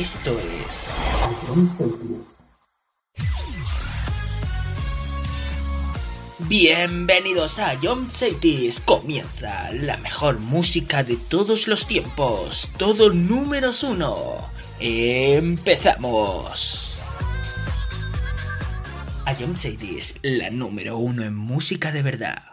Esto es... Bienvenidos a John Cities. Comienza la mejor música de todos los tiempos. Todo números uno. Empezamos. A John Cities, la número uno en música de verdad.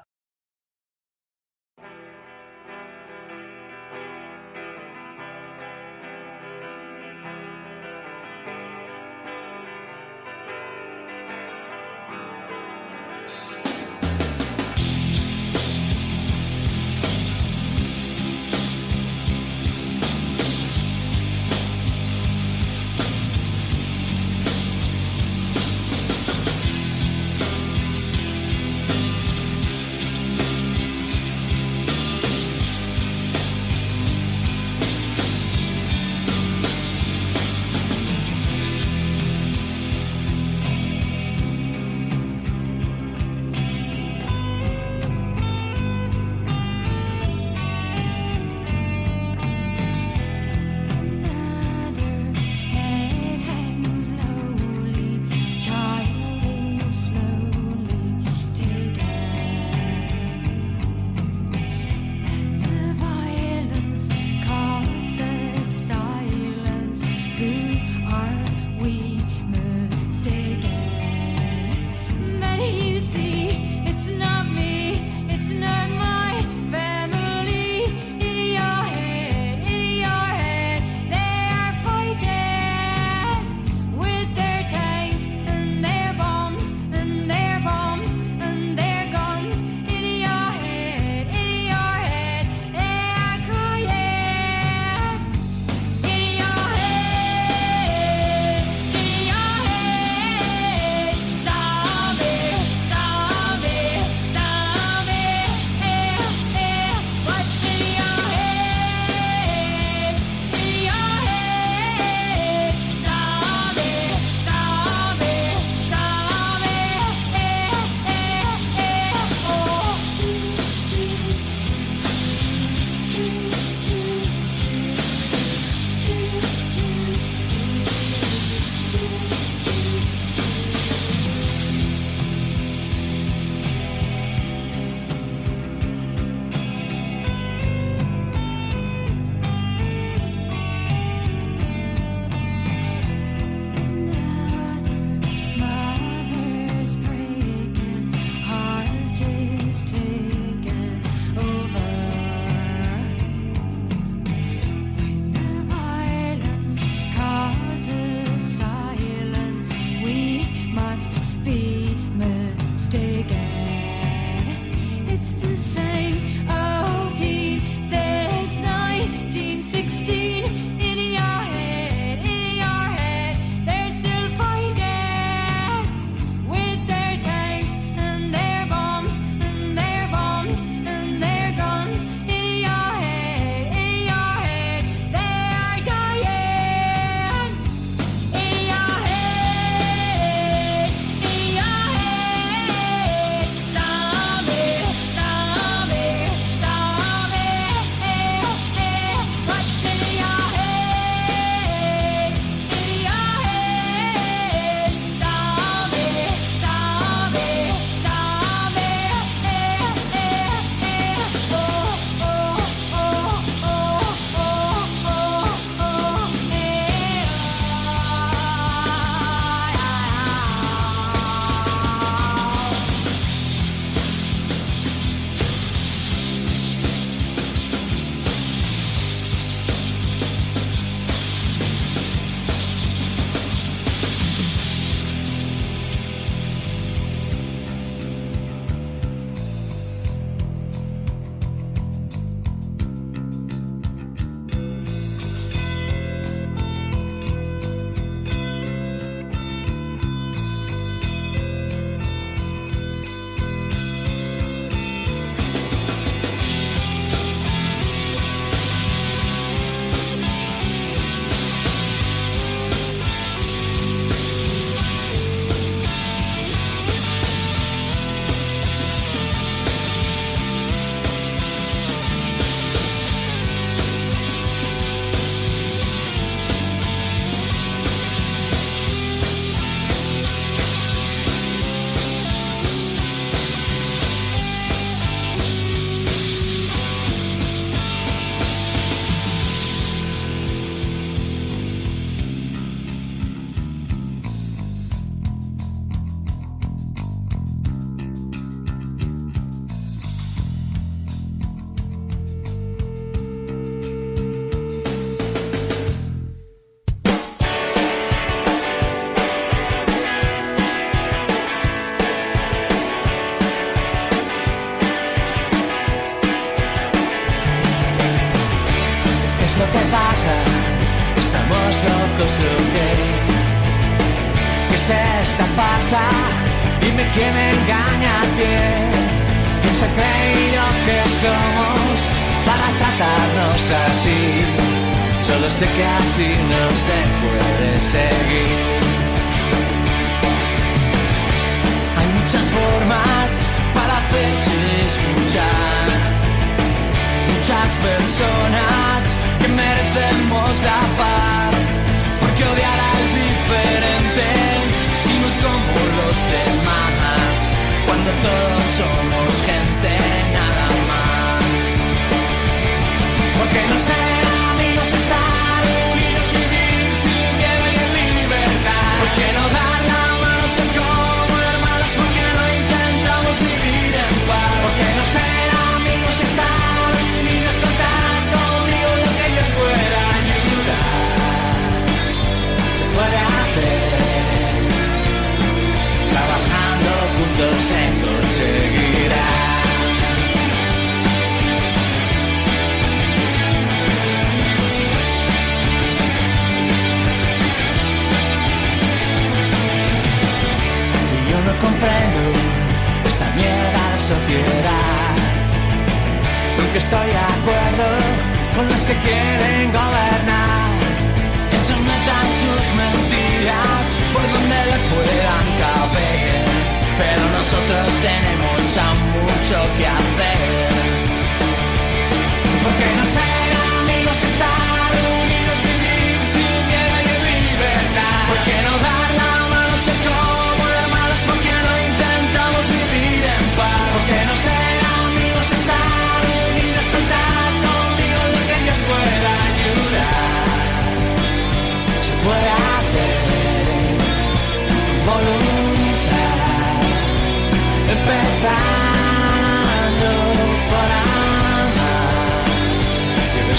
took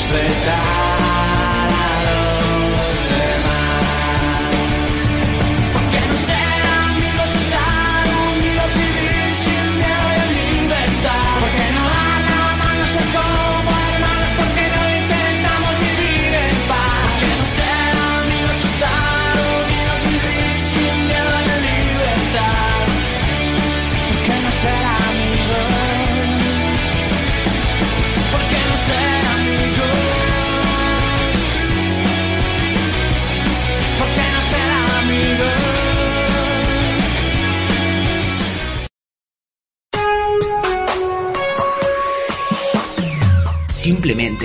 sleigh down.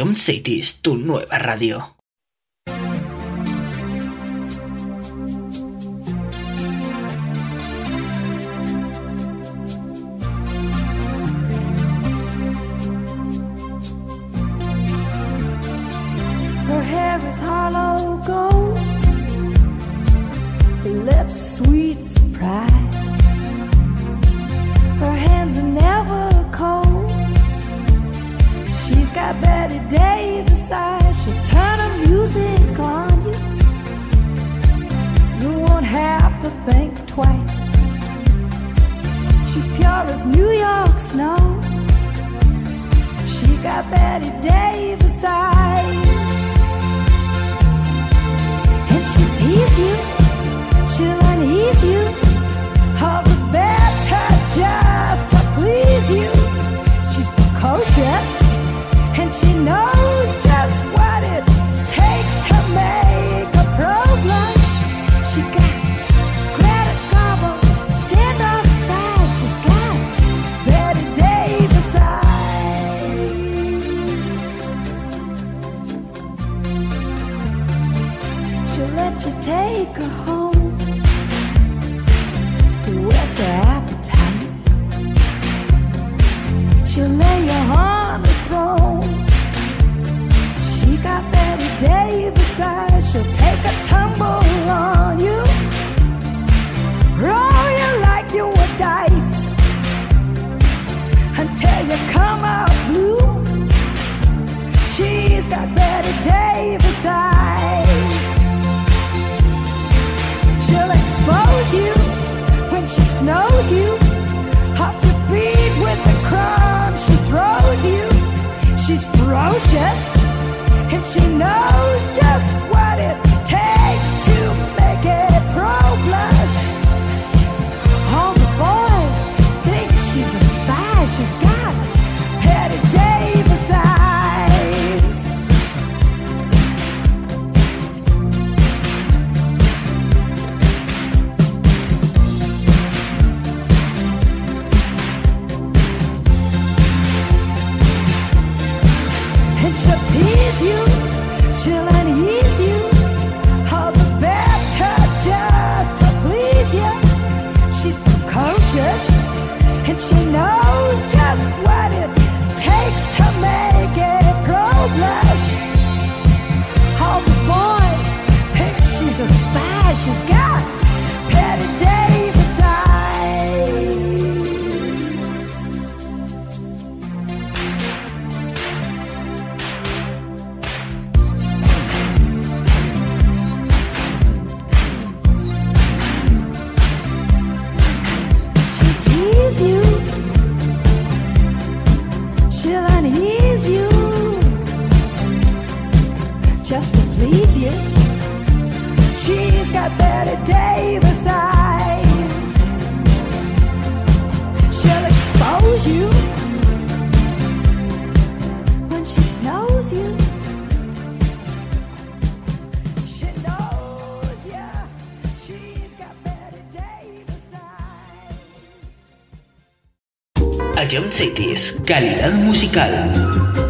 Estación City es tu nueva radio. Calidad musical.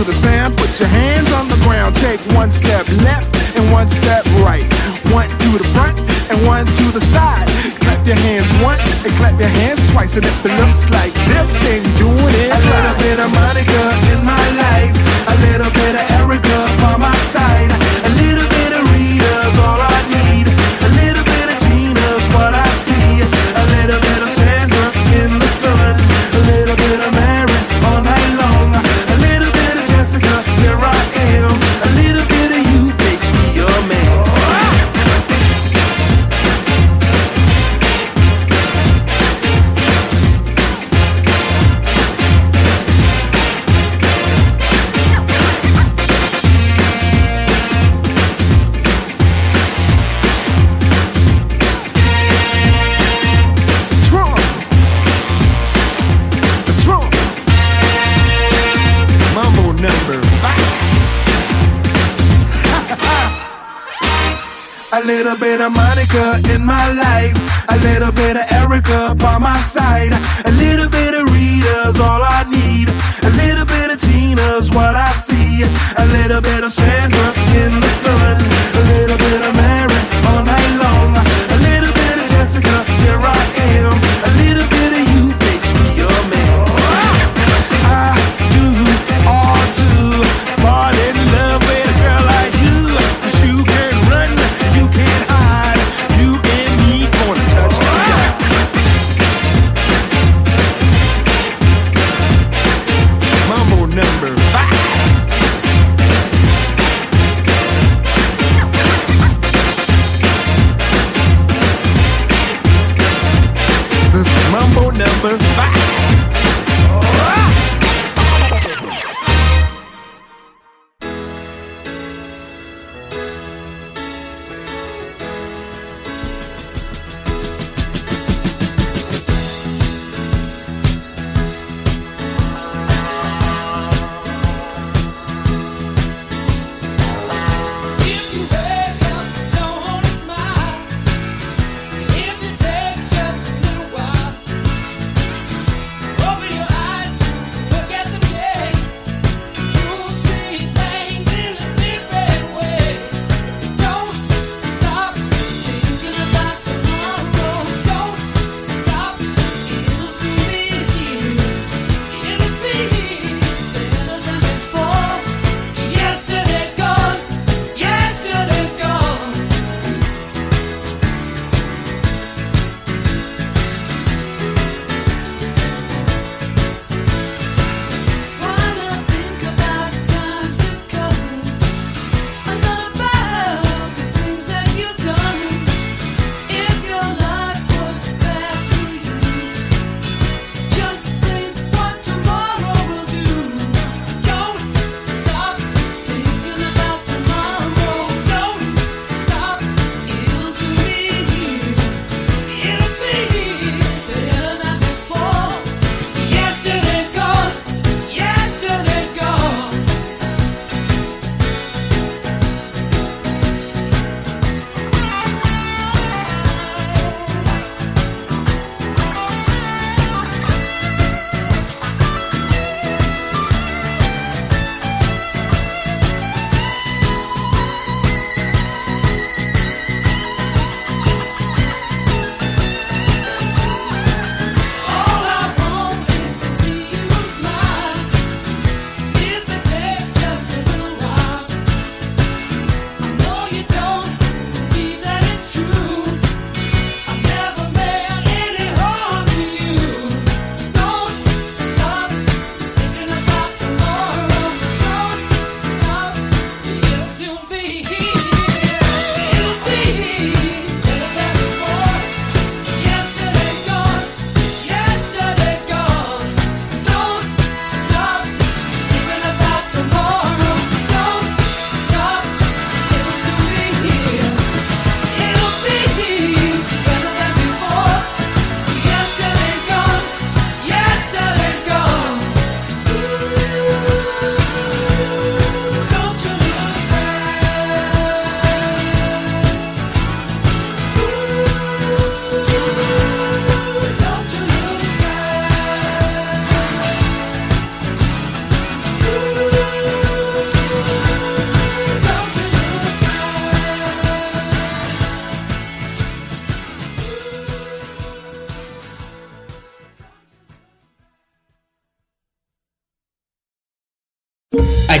to the sand, Put your hands on the ground. Take one step left and one step right. One to the front and one to the side. Clap your hands once and clap your hands twice. And if it looks like this, then you do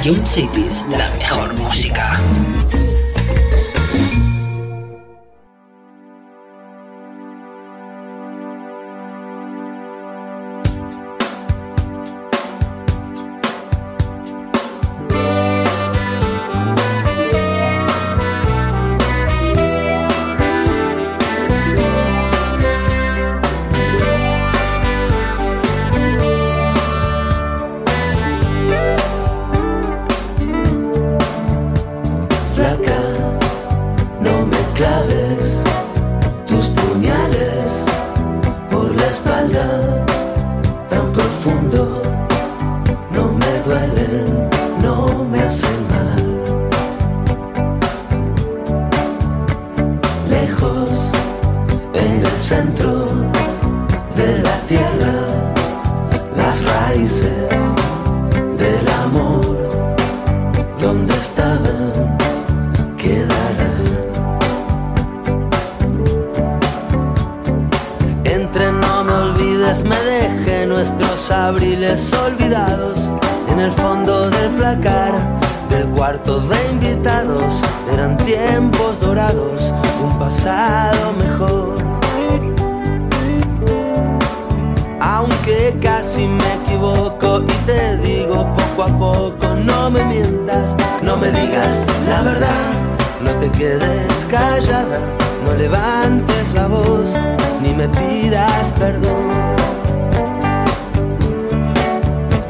Ion Cities, la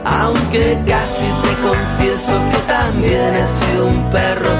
Aunque casi te confieso que también he sido un perro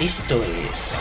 Esto es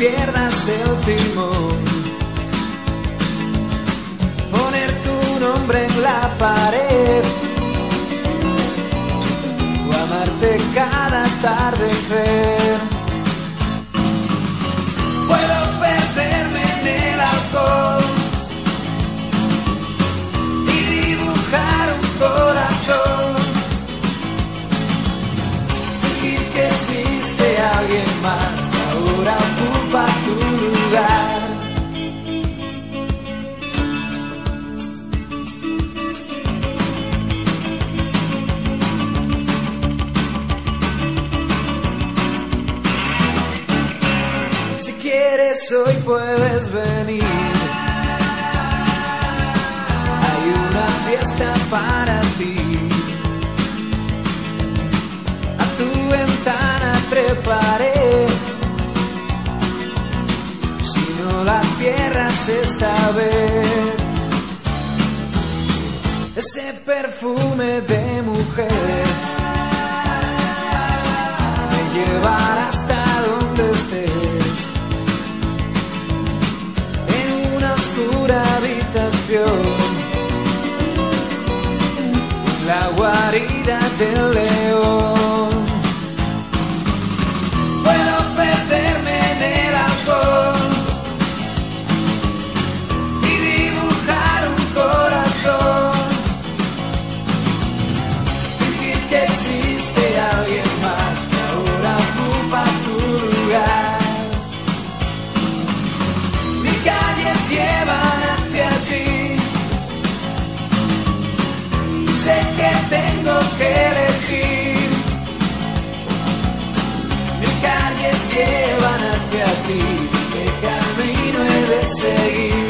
pierdas el timón. puedes venir. Hay una fiesta para ti. A tu ventana treparé. Si no la cierras esta vez. Ese perfume de mujer me llevará la guarida del león. Puedo perderme en el alcohol y dibujar un corazón, fingir que existe alguien más que ahora ocupa tu lugar. Mi calle lleva tengo que elegir. Mil calles llevan hacia ti, el camino he de seguir.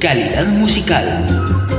Calidad musical.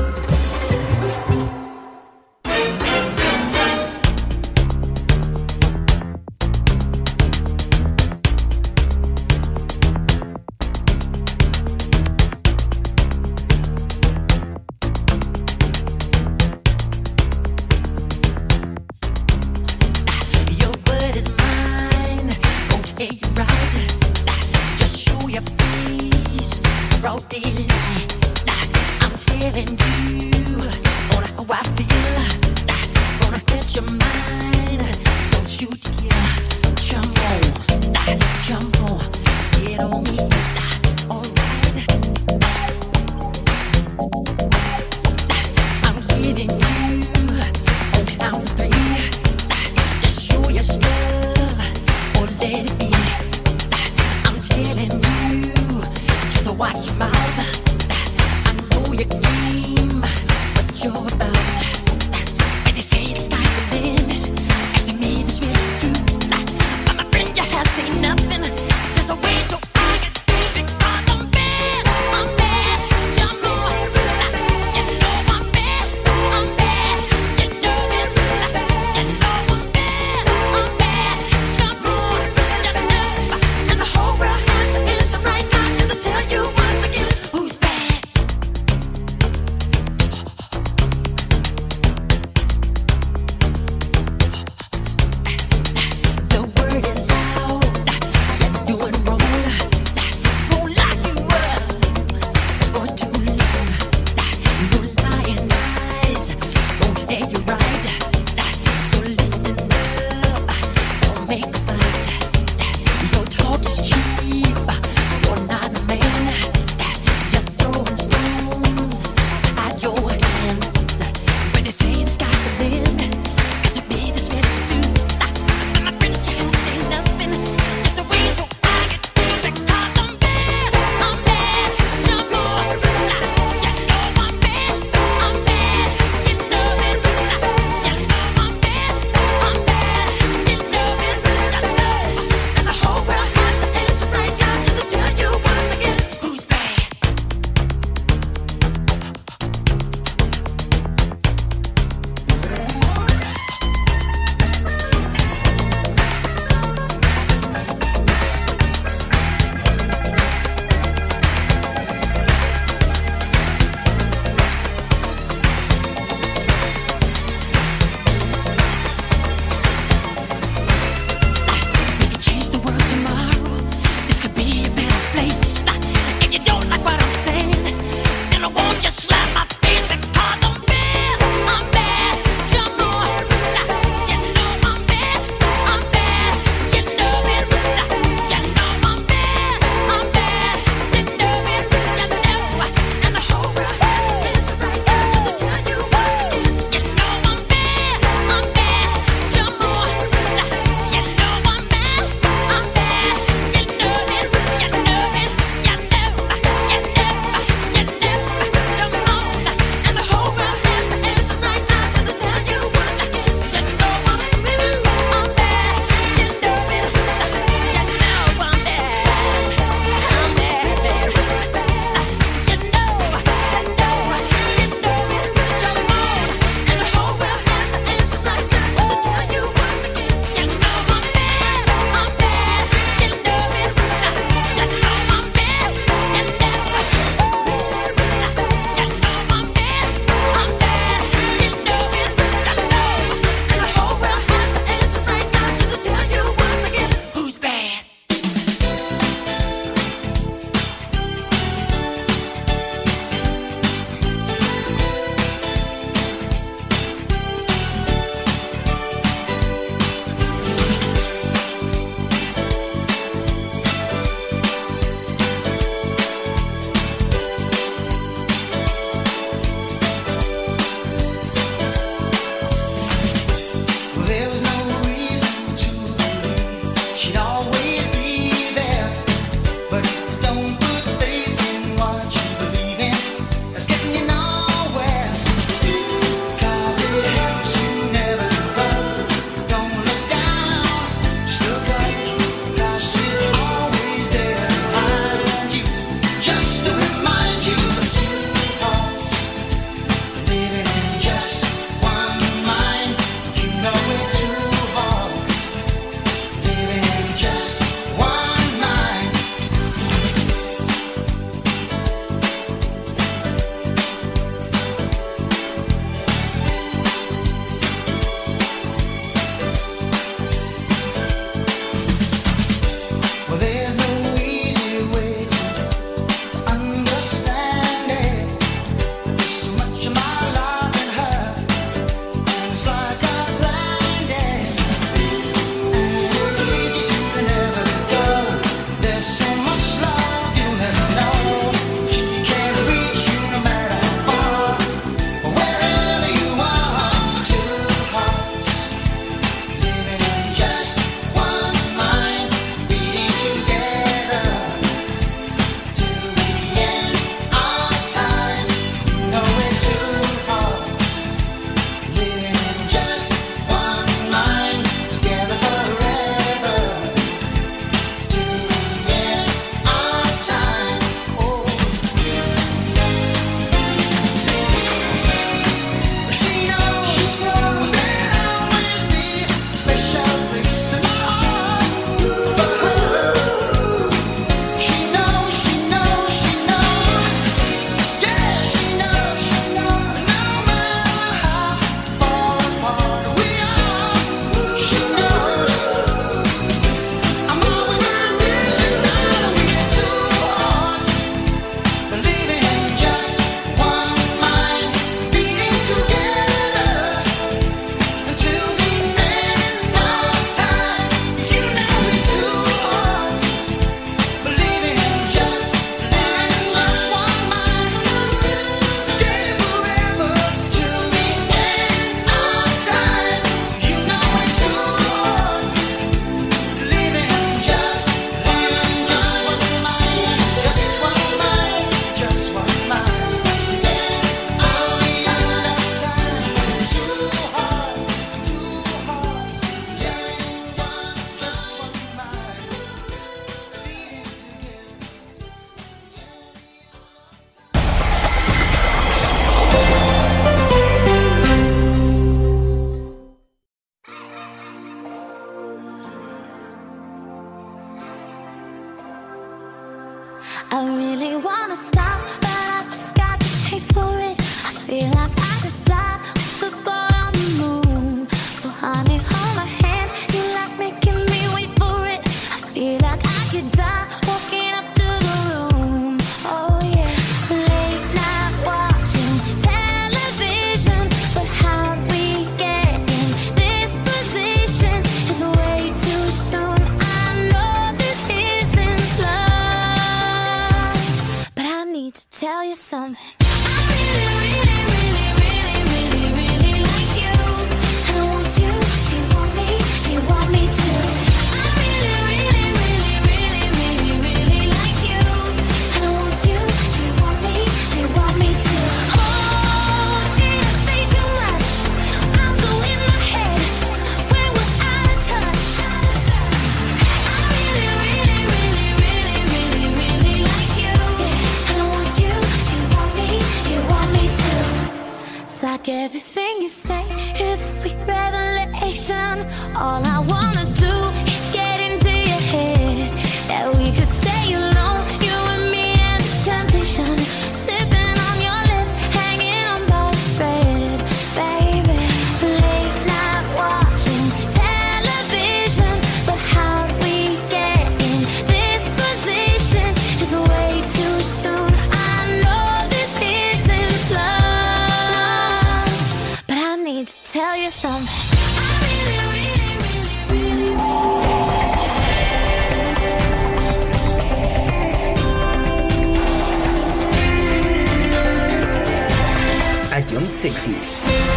1960s.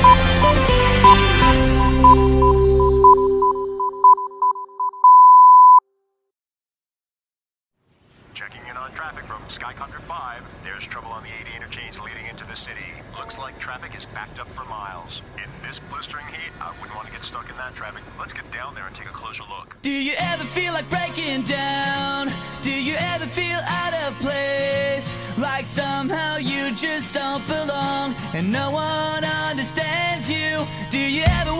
traffic from Sky 5. There's trouble on the 80 interchange leading into the city. Looks like traffic is backed up for miles. In this blistering heat, I wouldn't want to get stuck in that traffic. Let's get down there and take a closer look. Do you ever feel like breaking down? and no one understands you. Do you ever?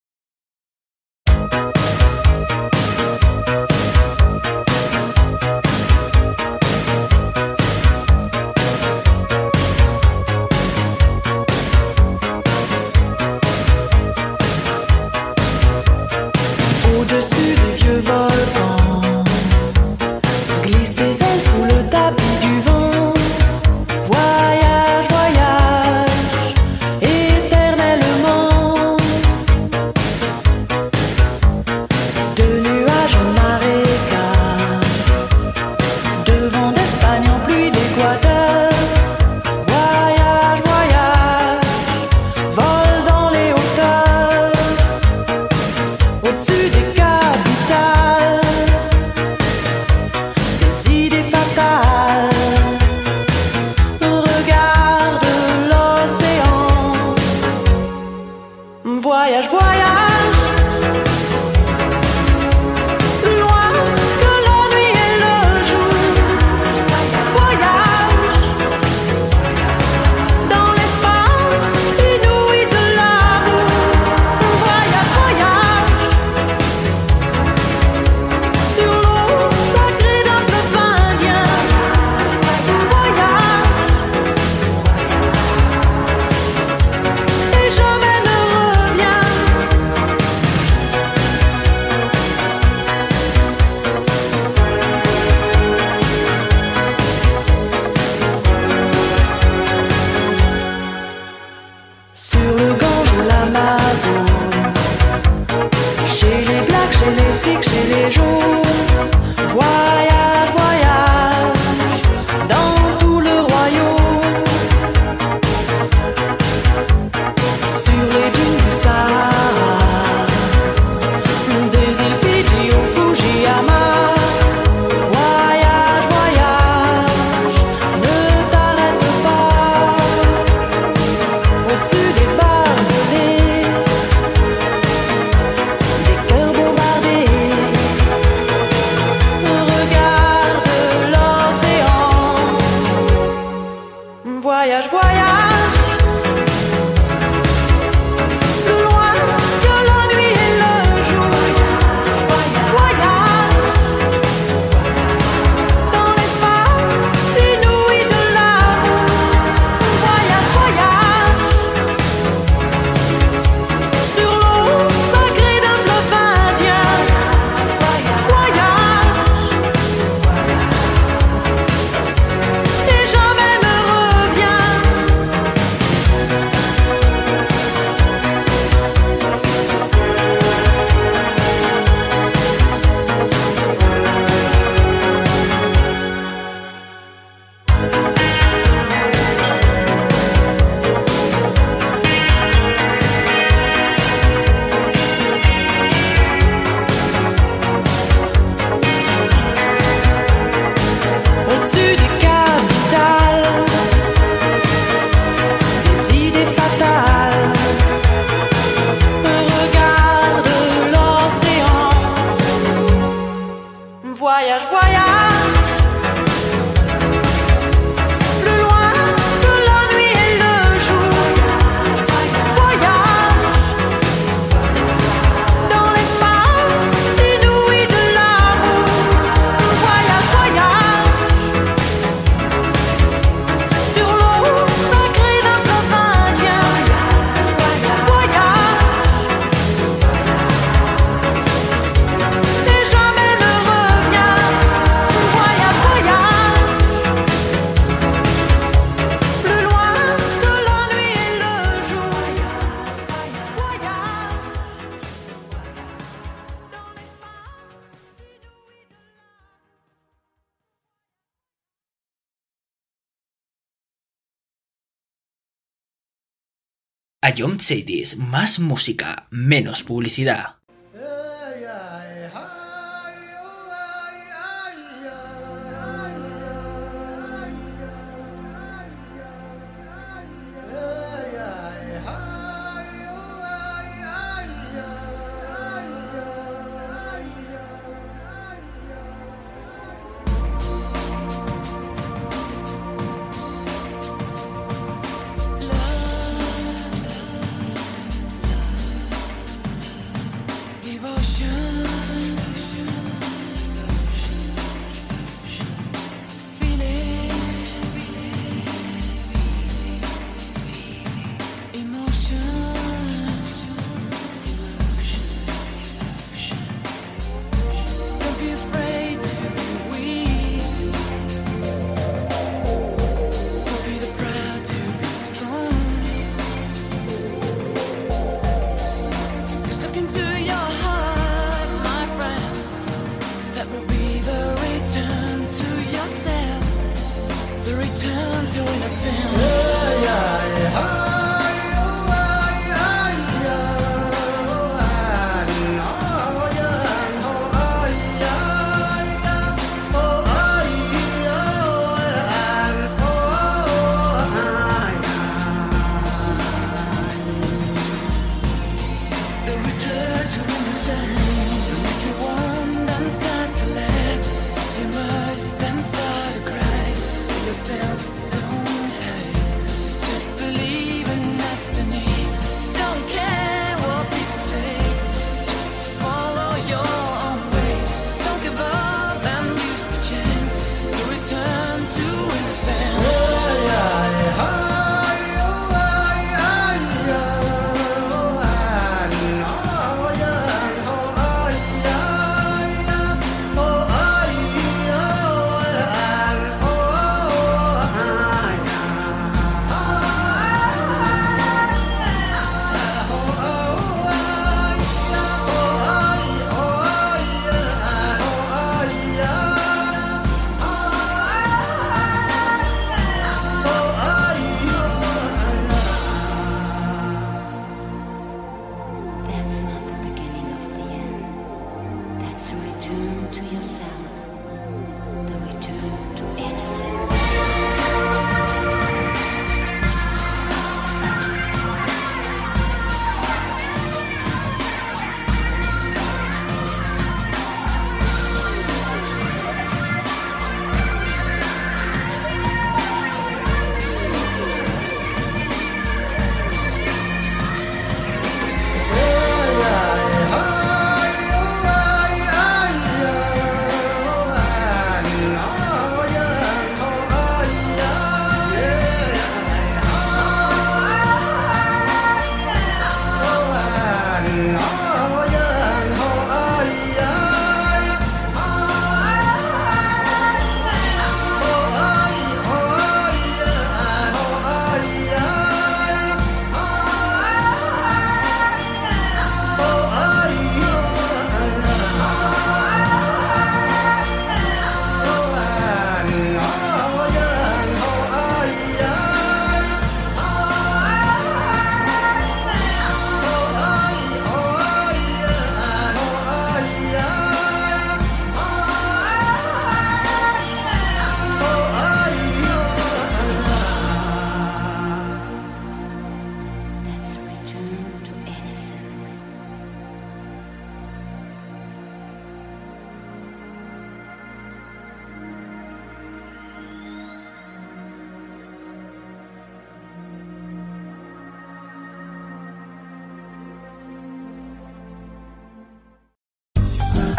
Cities, más música, menos publicidad.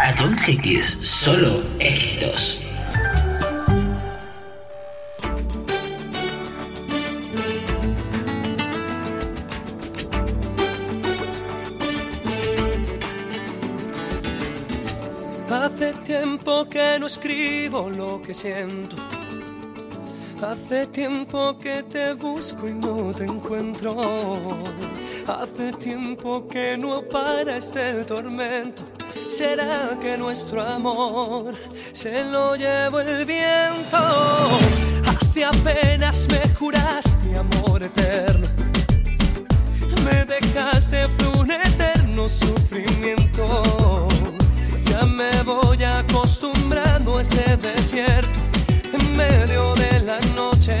A John Cities, solo éxitos. Hace tiempo que no escribo lo que siento. Hace tiempo que te busco y no te encuentro. Hace tiempo que no para este tormento. ¿Será que nuestro amor se lo llevó el viento? Hace apenas me juraste amor eterno. Me dejaste un eterno sufrimiento. Ya me voy acostumbrando a este desierto en medio de la noche,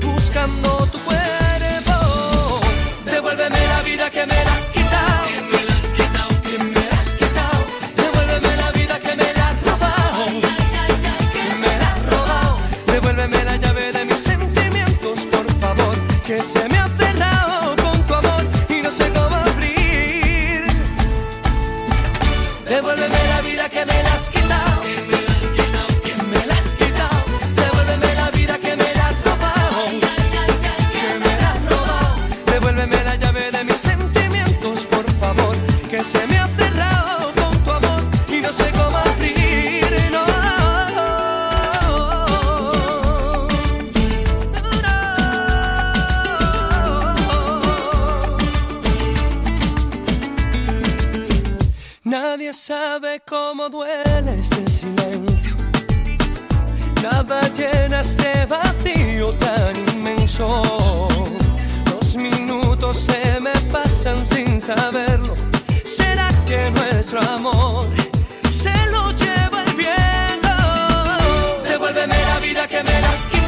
buscando tu cuerpo. Devuélveme la vida que me has quitado, Que llena este vacío tan inmenso. Los minutos se me pasan sin saberlo. ¿Será que nuestro amor se lo lleva el viento? Devuélveme la vida que me la has quitado.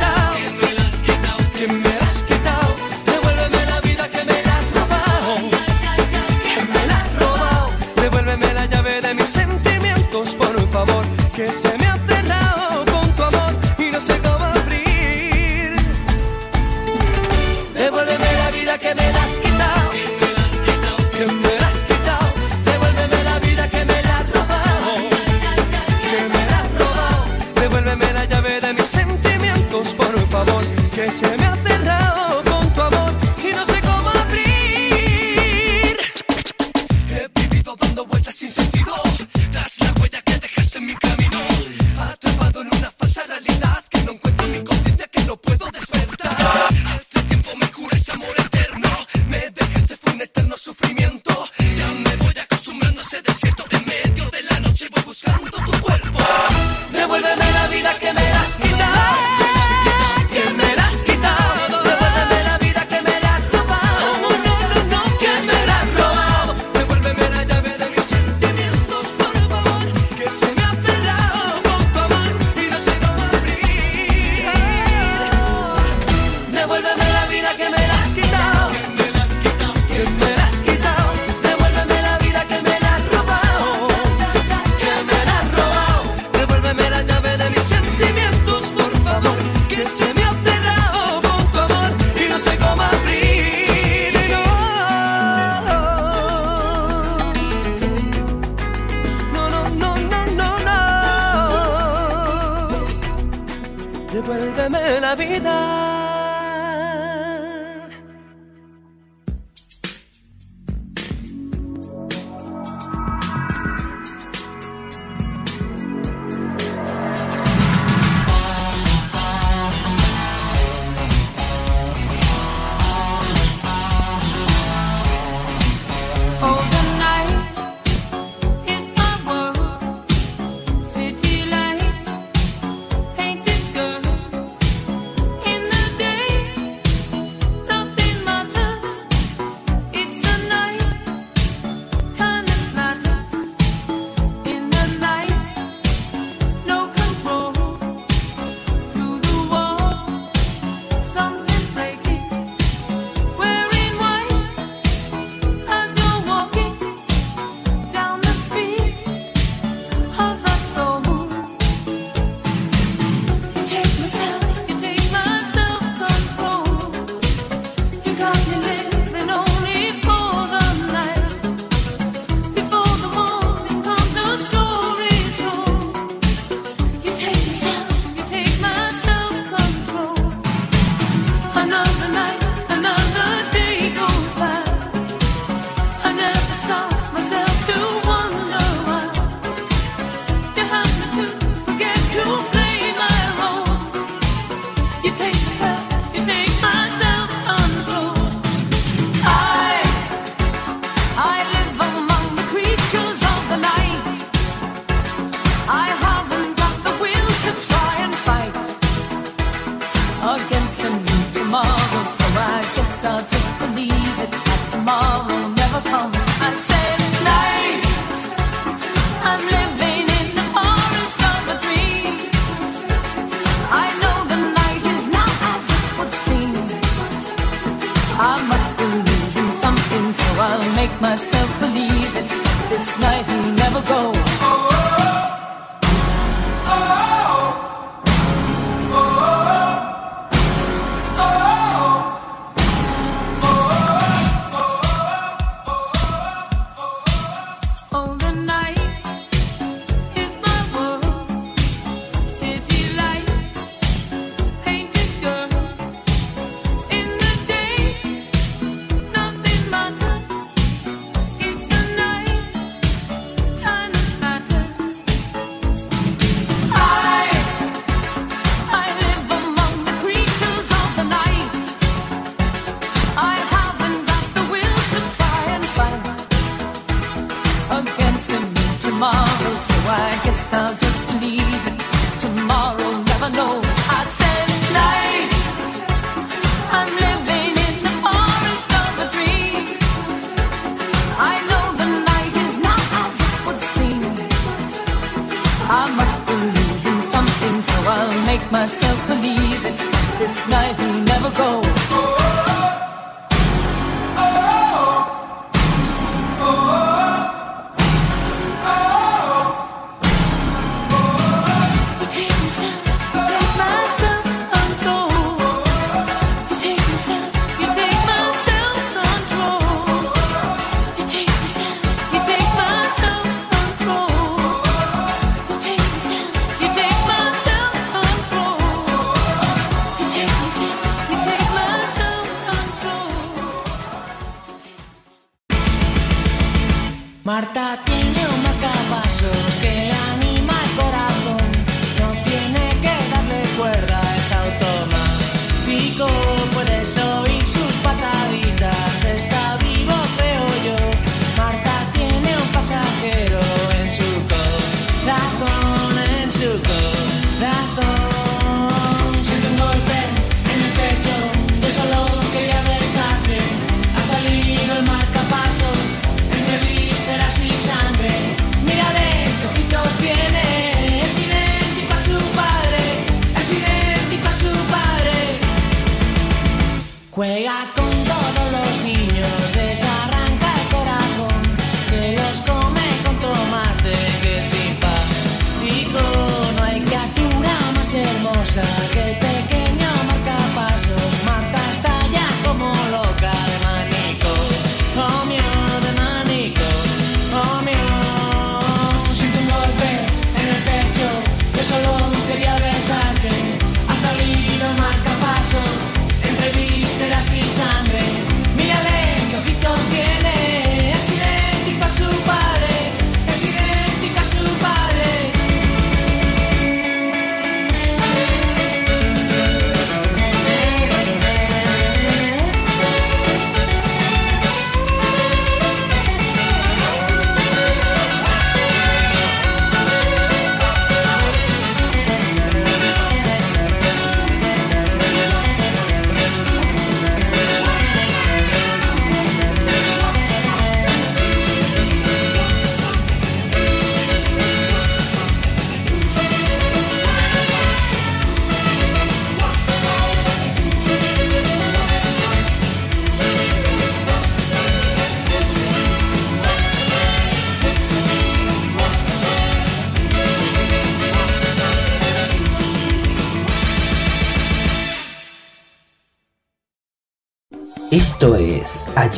La vida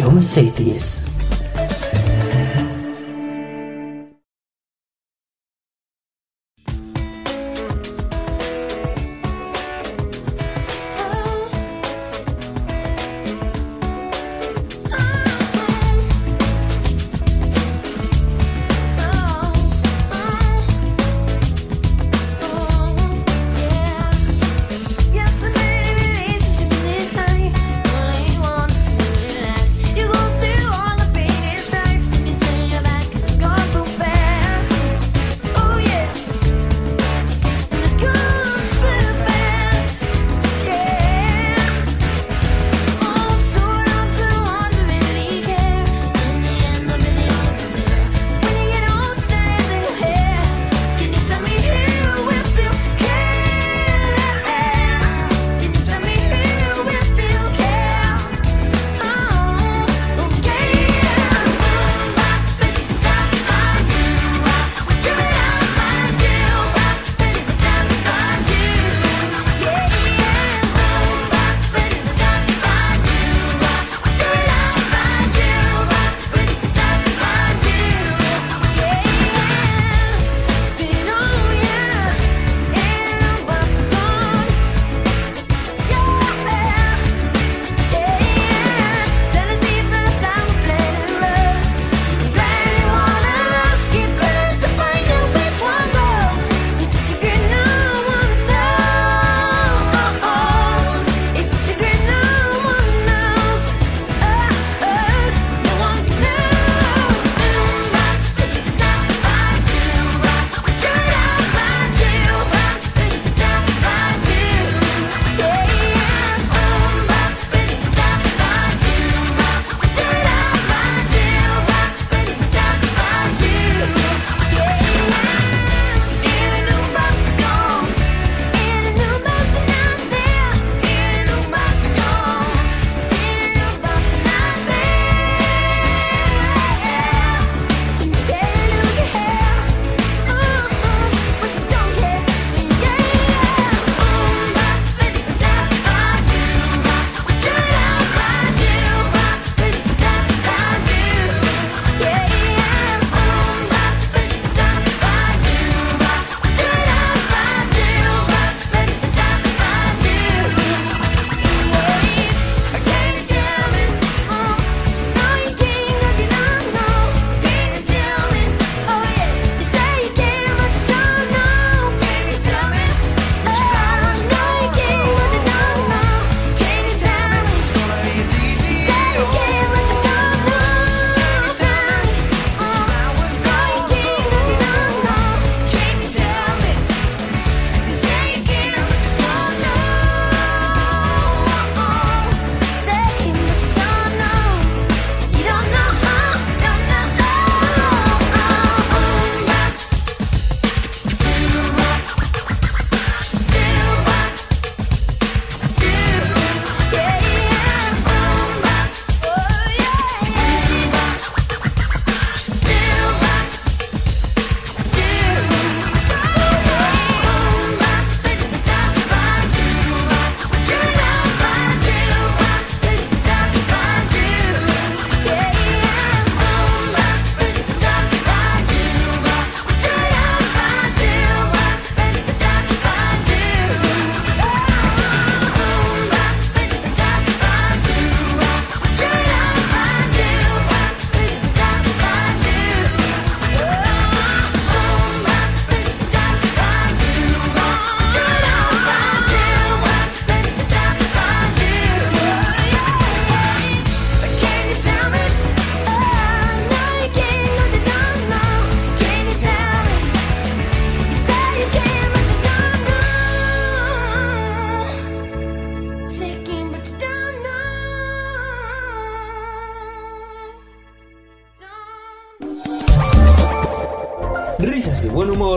Eu não sei, dias.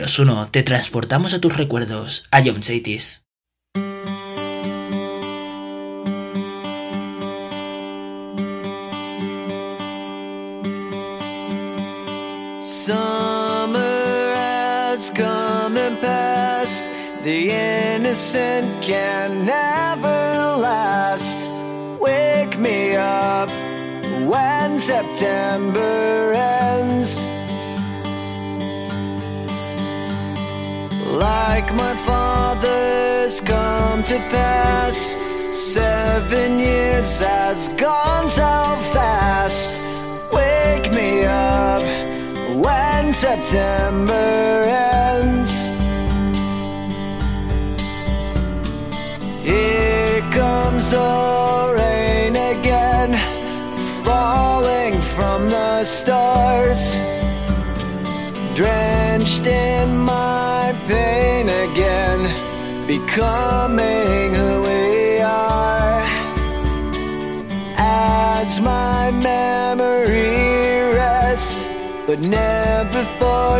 Libro 1. Te transportamos a tus recuerdos. A John Chaitis.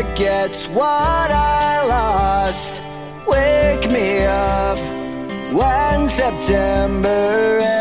forgets what I lost. Wake me up when September ends.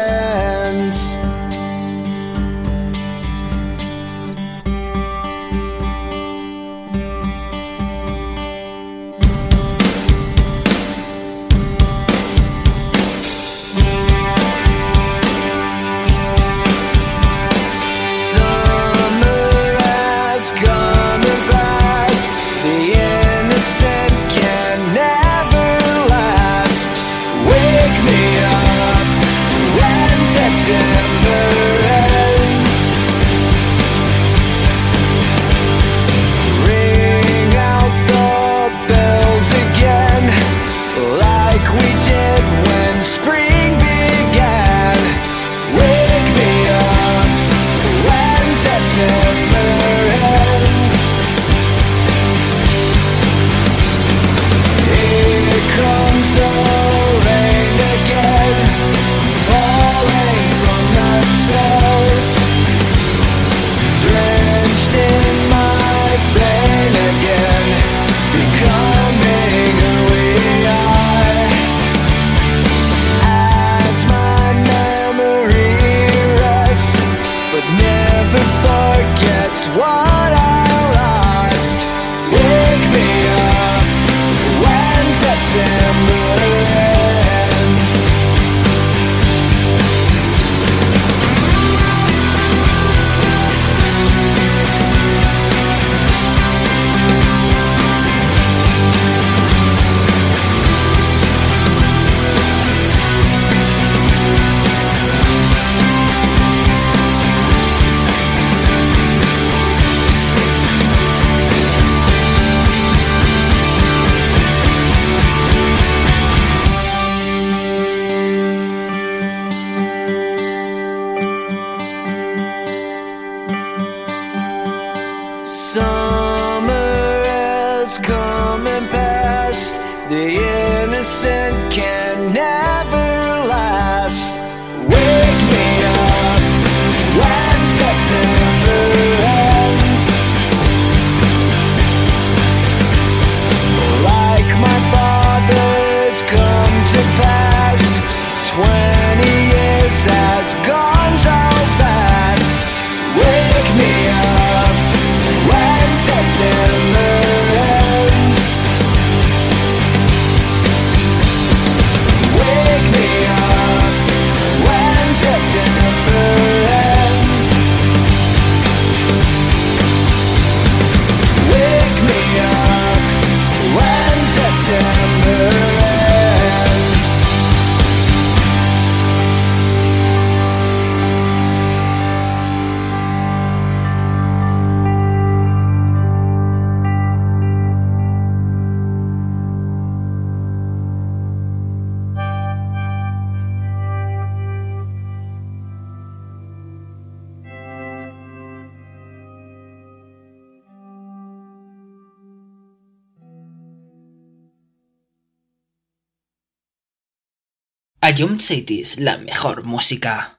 Ion City es la mejor música.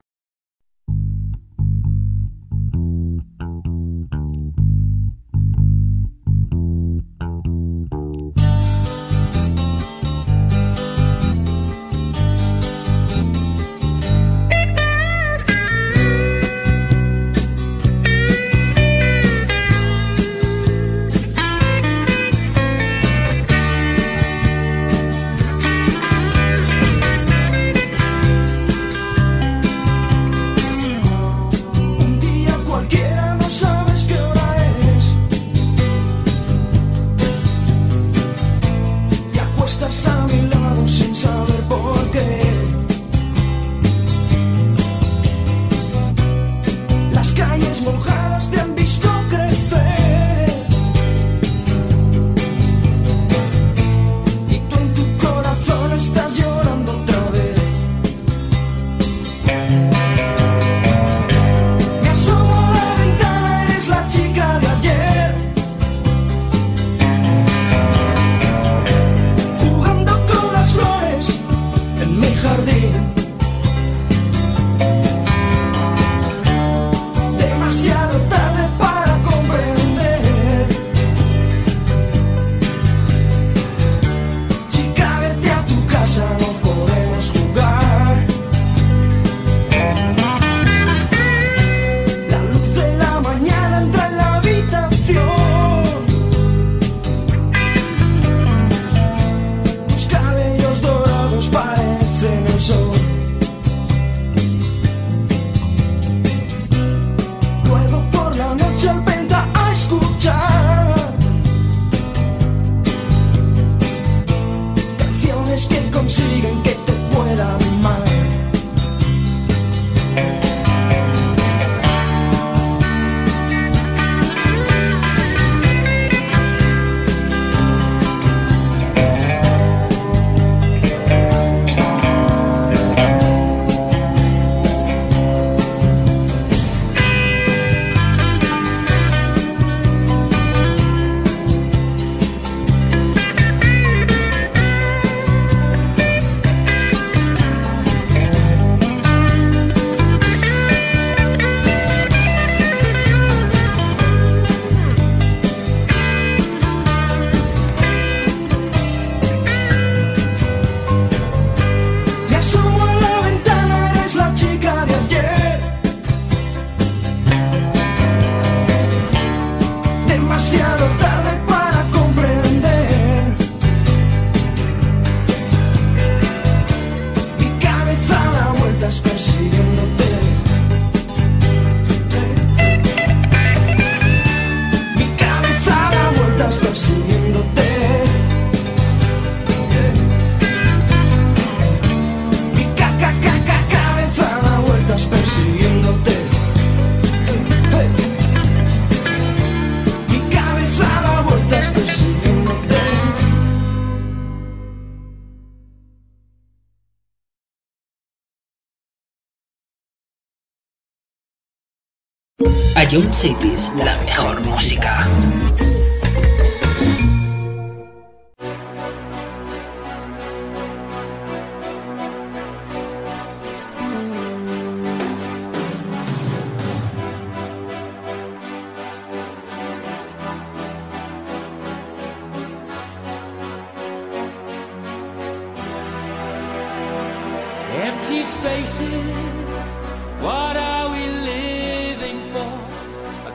Ion Cities, la